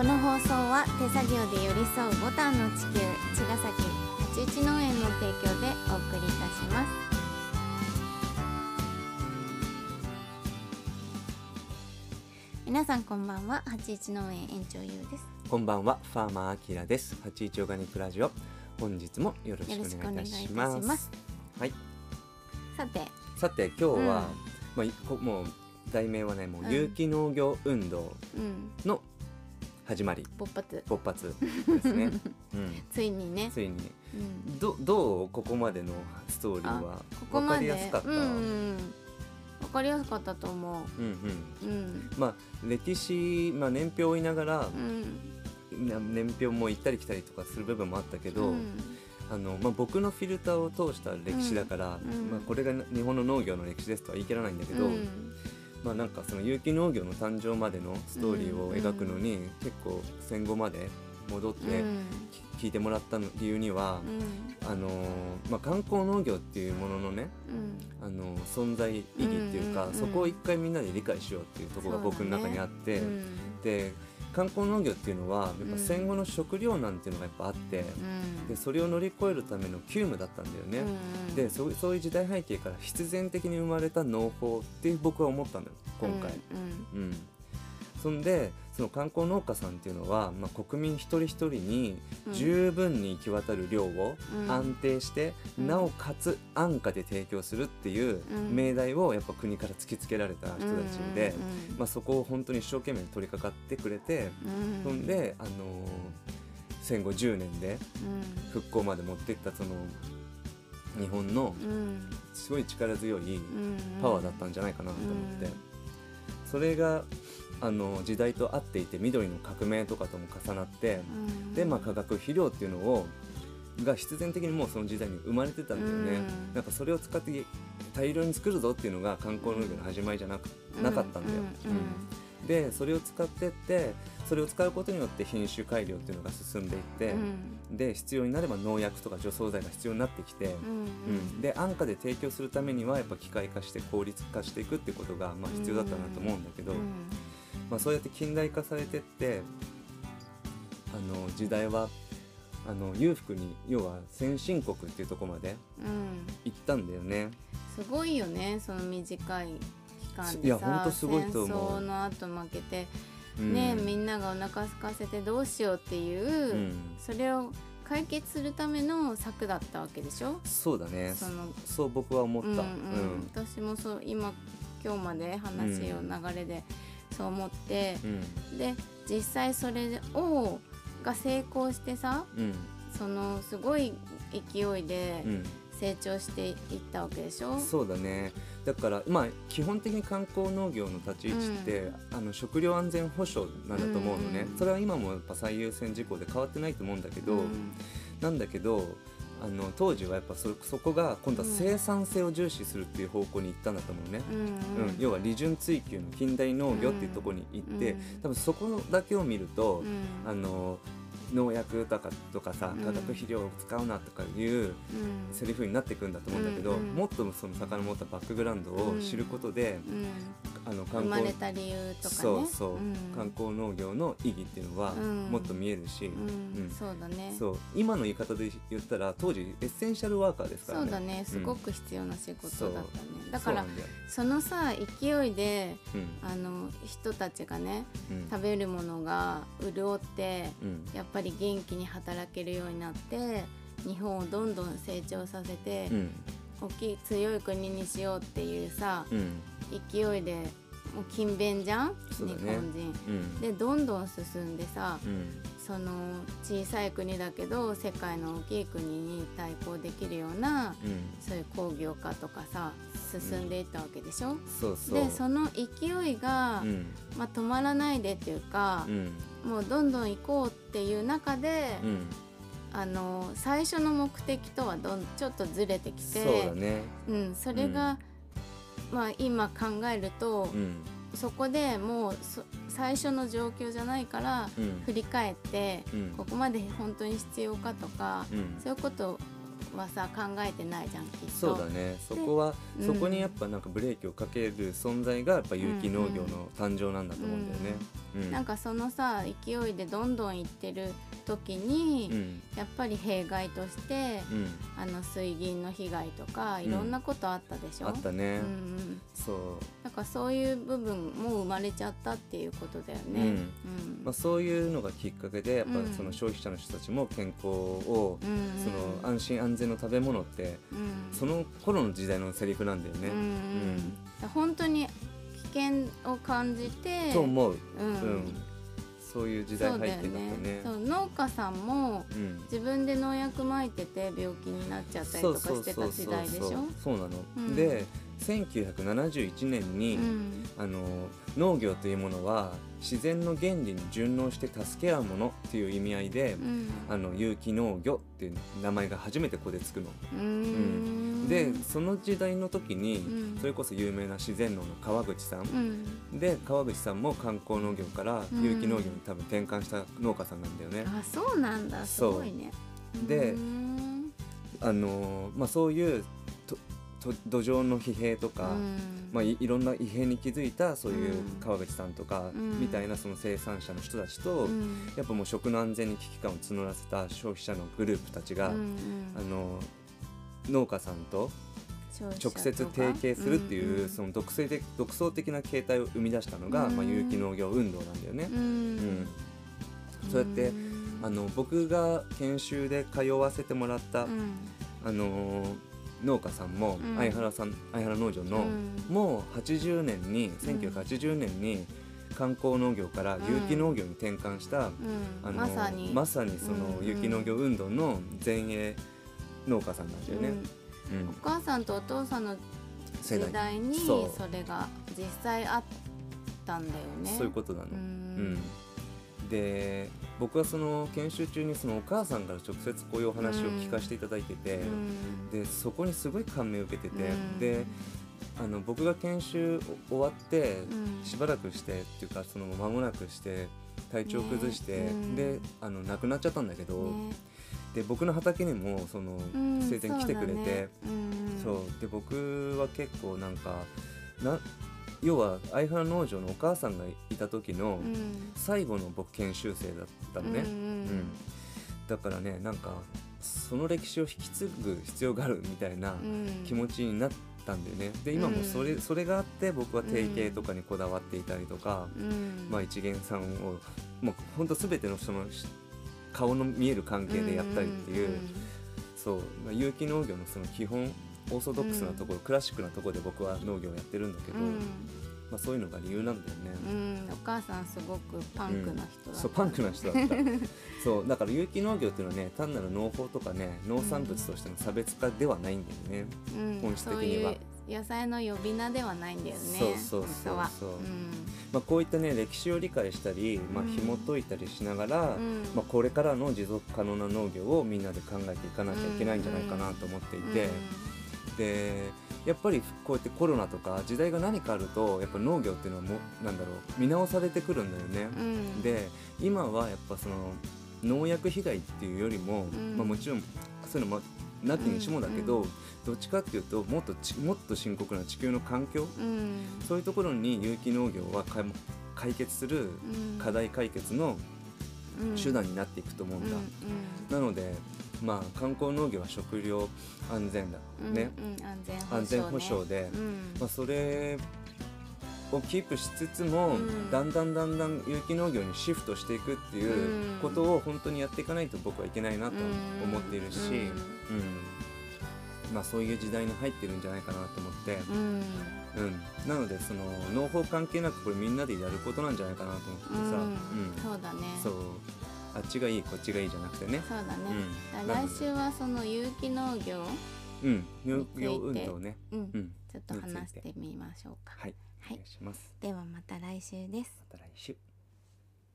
この放送は手作業で寄り添うボタンの地球茅ヶ崎八一農園の提供でお送りいたします。皆さんこんばんは八一農園園長ゆうです。こんばんは、ファーマーアキラです。八一オーガニックラジオ、本日もよろしくお願いいたします。はい、さて。さて今日は、うん。まあもう題名はね、もううん。有機農業運動うん。の始まり、勃発。勃発。ですね。うん、ついにね、ついに。うん、どどうここまでのストーリーはここまでりやすかった？うんうん。わかりやすかったと思う。んうん。ううん。まあ歴史、まあ、年表を追いながらう、ん。な年表も行ったり来たりとかする部分もあったけど、うん。あのまあ、僕のフィルターを通した歴史だから、うん。うん。まあ、これが日本の農業の歴史ですとは言い切らないんだけど、うんまあ、なんかその有機農業の誕生までのストーリーを描くのに、結構戦後まで戻ってうん。聞いてもらったの理由には、あのーまあ、観光農業っていうもののね、うん。あの存在意義っていうか、そこを一回みんなで理解しようっていうところが僕の中にあって、うん。で観光農業っていうのはやっうん。ぱ戦後の食料難っていうのがやっぱあって、うん。でそれを乗り越えるための急務だったんだよね。うんでそうそういう時代背景から必然的に生まれた農法って僕は思ったんだよ今回。うん。うん。そんでその観光農家さんっていうのは、まあ、国民一人一人にうん。十分に行き渡る量をうん。安定して、うん。なおかつ安価で提供するっていううん。命題をやっぱ国から突きつけられた人たちで、うんまあ、そこを本当に一生懸命取り掛かってくれて、うん。そんで、あのー戦後10年でうん。復興まで持っていったその日本のうん。すごい力強いうん。パワーだったんじゃないかなと思って、うん。それがあの時代と合っていて緑の革命とかとも重なって、うん。で、まあ、化学肥料っていうのをが必然的にもうその時代に生まれてたんだよね、うん。なんかそれを使って大量に作るぞっていうのが観光農業の始まりじゃなくなかったんだよ、うん。うん。でそれを使ってってそれを使うことによって品種改良っていうのが進んでいって、で必要になれば農薬とか除草剤が必要になってきて、うん。うん、で安価で提供するためにはやっぱ機械化して効率化していくっていうことがまあ必要だったなと思うんだけど、うんまあ、そうやって近代化されてってあの時代はあの裕福に要は先進国っていうところまでうん。行ったんだよね。すごいよねその短い期間でさいやほんとすごいと思う。戦争の後負けて、うん。ねみんながお腹空かせてどうしようっていう、うん。それを解決するための策だったわけでしょ？そうだね。そのそう僕は思った。うんうん。うん。私もそう今今日まで話を流れでそう思って、うん。で実際それをが成功してさうん。そのすごい勢いでうん。成長していったわけでしょ、そうだね。だからまあ基本的に観光農業の立ち位置って、あの食料安全保障なんだと思うのね、うん。それは今もやっぱ最優先事項で変わってないと思うんだけど、うん。なんだけどあの当時はやっぱそそこが今度は生産性を重視するっていう方向に行ったんだと思うね、うんうん。要は利潤追求の近代農業っていうところに行って、うん多分そこだけを見ると、うん。あの農薬とかとかさうん。化学肥料を使うなとかいううん。セリフになっていくんだと思うんだけど、もっとその遡ったバックグラウンドを知ることで、うんあの生観光まれた理由とかね。そうそう、ん。観光農業の意義っていうのはうん。もっと見えるし、うん。うん。そうだね。そう。今の言い方で言ったら当時エッセンシャルワーカーですからね。そうだね。すごく必要な仕事だったね、だからそのさ勢いでうん。あの人たちがねうん。食べるものが潤ってうん。やっぱり元気に働けるようになって日本をどんどん成長させて、うん大きい強い国にしようっていうさうん。勢いでもう勤勉じゃん、ね。本人。うん。でどんどん進んでさうん。その小さい国だけど世界の大きい国に対抗できるようなうん。そういう工業化とかさ進んでいったわけでしょ、そうそう。でその勢いが、うん。まあ、止まらないでっていうかう、ん。もうどんどん行こうっていう中で、うんあの最初の目的とはどんちょっとずれてきてそうだね。うん、それが、まあ今考えると、うん。そこでもうそ最初の状況じゃないからうん。振り返って、うん。ここまで本当に必要かとか、うん。そういうことはさ考えてないじゃんきっと。そうだね。そこは、うん。そこにやっぱなんかブレーキをかける存在がやっぱ有機農業の誕生なんだと思うんだよね。うん。うんなんかそのさ勢いでどんどんいってる時に、うん。やっぱり弊害として、うん。あの水銀の被害とかいろんなことあったでしょ、あったね、うんうん、そう。だからそういう部分も生まれちゃったっていうことだよね。うん。うん。まあ、そういうのがきっかけでやっぱうん。その消費者の人たちも健康を、うんうん。その安心安全の食べ物ってうん。その頃の時代のセリフなんだよね。うん。本当に危険を感じてと思う、うん。うん、そういう時代背景だったね。そう農家さんもうん。自分で農薬撒いてて病気になっちゃったりとかしてた時代でしょ？そうなの、うん。で1971年に、うん。あの農業というものは自然の原理に順応して助け合うものっていう意味合いで、うん。あの有機農業っていう名前が初めてここでつくの。うんでその時代の時に、うん。それこそ有名な自然農の川口さん、うん。で川口さんも観光農業からうん。有機農業に多分転換した農家さんなんだよね。あそうなんだ。すごいね。でうん。あのまあ、そういうとと土壌の疲弊とか、うん。まあ、いいろんな異変に気づいたそういううん。川口さんとかうん。みたいなその生産者の人たちと、うん。やっぱもう食の安全に危機感を募らせた消費者のグループたちが、うんうん。あの農家さんと直接提携するっていう、んんその独創的独創的な形態を生み出したのが、うん。まあ、有機農業運動なんだよね。うん。うん。そうやってん。あの僕が研修で通わせてもらった、うん。あの農家さんも、うん。相原さん相原農場の、うん。もう80年に1980年に観光農業から有機農業に転換した、うん。あのまさに。まさにそのうん。有機農業運動の前衛農家さんなんだよね。うん。うん。お母さんとお父さんの世時代にそれが実際あったんだよね。そういうことなの。ううん。んで僕はその研修中にそのお母さんから直接こういうお話を聞かせていただいてて、うん。でそこにすごい感銘を受けてて、うん。であの僕が研修終わってうん。しばらくしてっていうかその間もなくして体調崩して、ね。うん。であの亡くなっちゃったんだけど、ねで僕の畑にもそのうん生前来てくれて、そうで僕は結構なんかな要は相原農場のお母さんがいた時の最後の僕研修生だったのね、うんうんだからねなんかその歴史を引き継ぐ必要があるみたいなうん。気持ちになったんだよね。で今もそれ,、それがあって僕は定型とかにこだわっていたりとか、うん。まあ、一元さんをもうほんと全ての人のし顔の見える関係でやったりっていう、そう、まあ、有機農業のその基本オーソドックスなところ、クラシックなところで僕は農業をやってるんだけど、うん。まあ、そういうのが理由なんだよね。うん。お母さんすごくパンクな人だった。そうパンクな人だった。そうだから有機農業っていうのはね単なる農法とかね農産物としての差別化ではないんだよね、うん。本質的には。う野菜の呼び名ではないんだよねそうそうそうそう。まあ、こういったね歴史を理解したり、まあ、うん紐解いたりしながら、うん。まあ、これからの持続可能な農業をみんなで考えていかなきゃいけないんじゃないかなと思っていて、でやっぱりこうやってコロナとか時代が何かあるとやっぱ農業っていうのはもうなんだろう見直されてくるんだよね。うん。うんで今はやっぱその農薬被害っていうよりも、ん。まあ、もちろんそういうのもなきにしもだけど、うん。どっちかっていうともっとちもっと深刻な地球の環境うん。そういうところに有機農業はか解決するうん。課題解決のうん。手段になっていくと思うんだ。うんなのでまあ観光農業は食料安全だ、うんね、うん。安全保障保障で、うん。まあ、それをキープしつつも、うん。だんだんだんだん有機農業にシフトしていくっていうことを本当にやっていかないと僕はいけないなと思っているし、うん。まあ、そういう時代に入ってるんじゃないかなと思って、うん。なのでその農法関係なくこれみんなでやることなんじゃないかなと思ってさ、うん。うん。そうだね。そう。あっちがいいこっちがいいじゃなくてね。そうだね。来週はその有機農業うん、農業運動ね。うん。うん、ちょっと話してみましょうか。はい、はいお願いします。ではまた来週ですまた来週。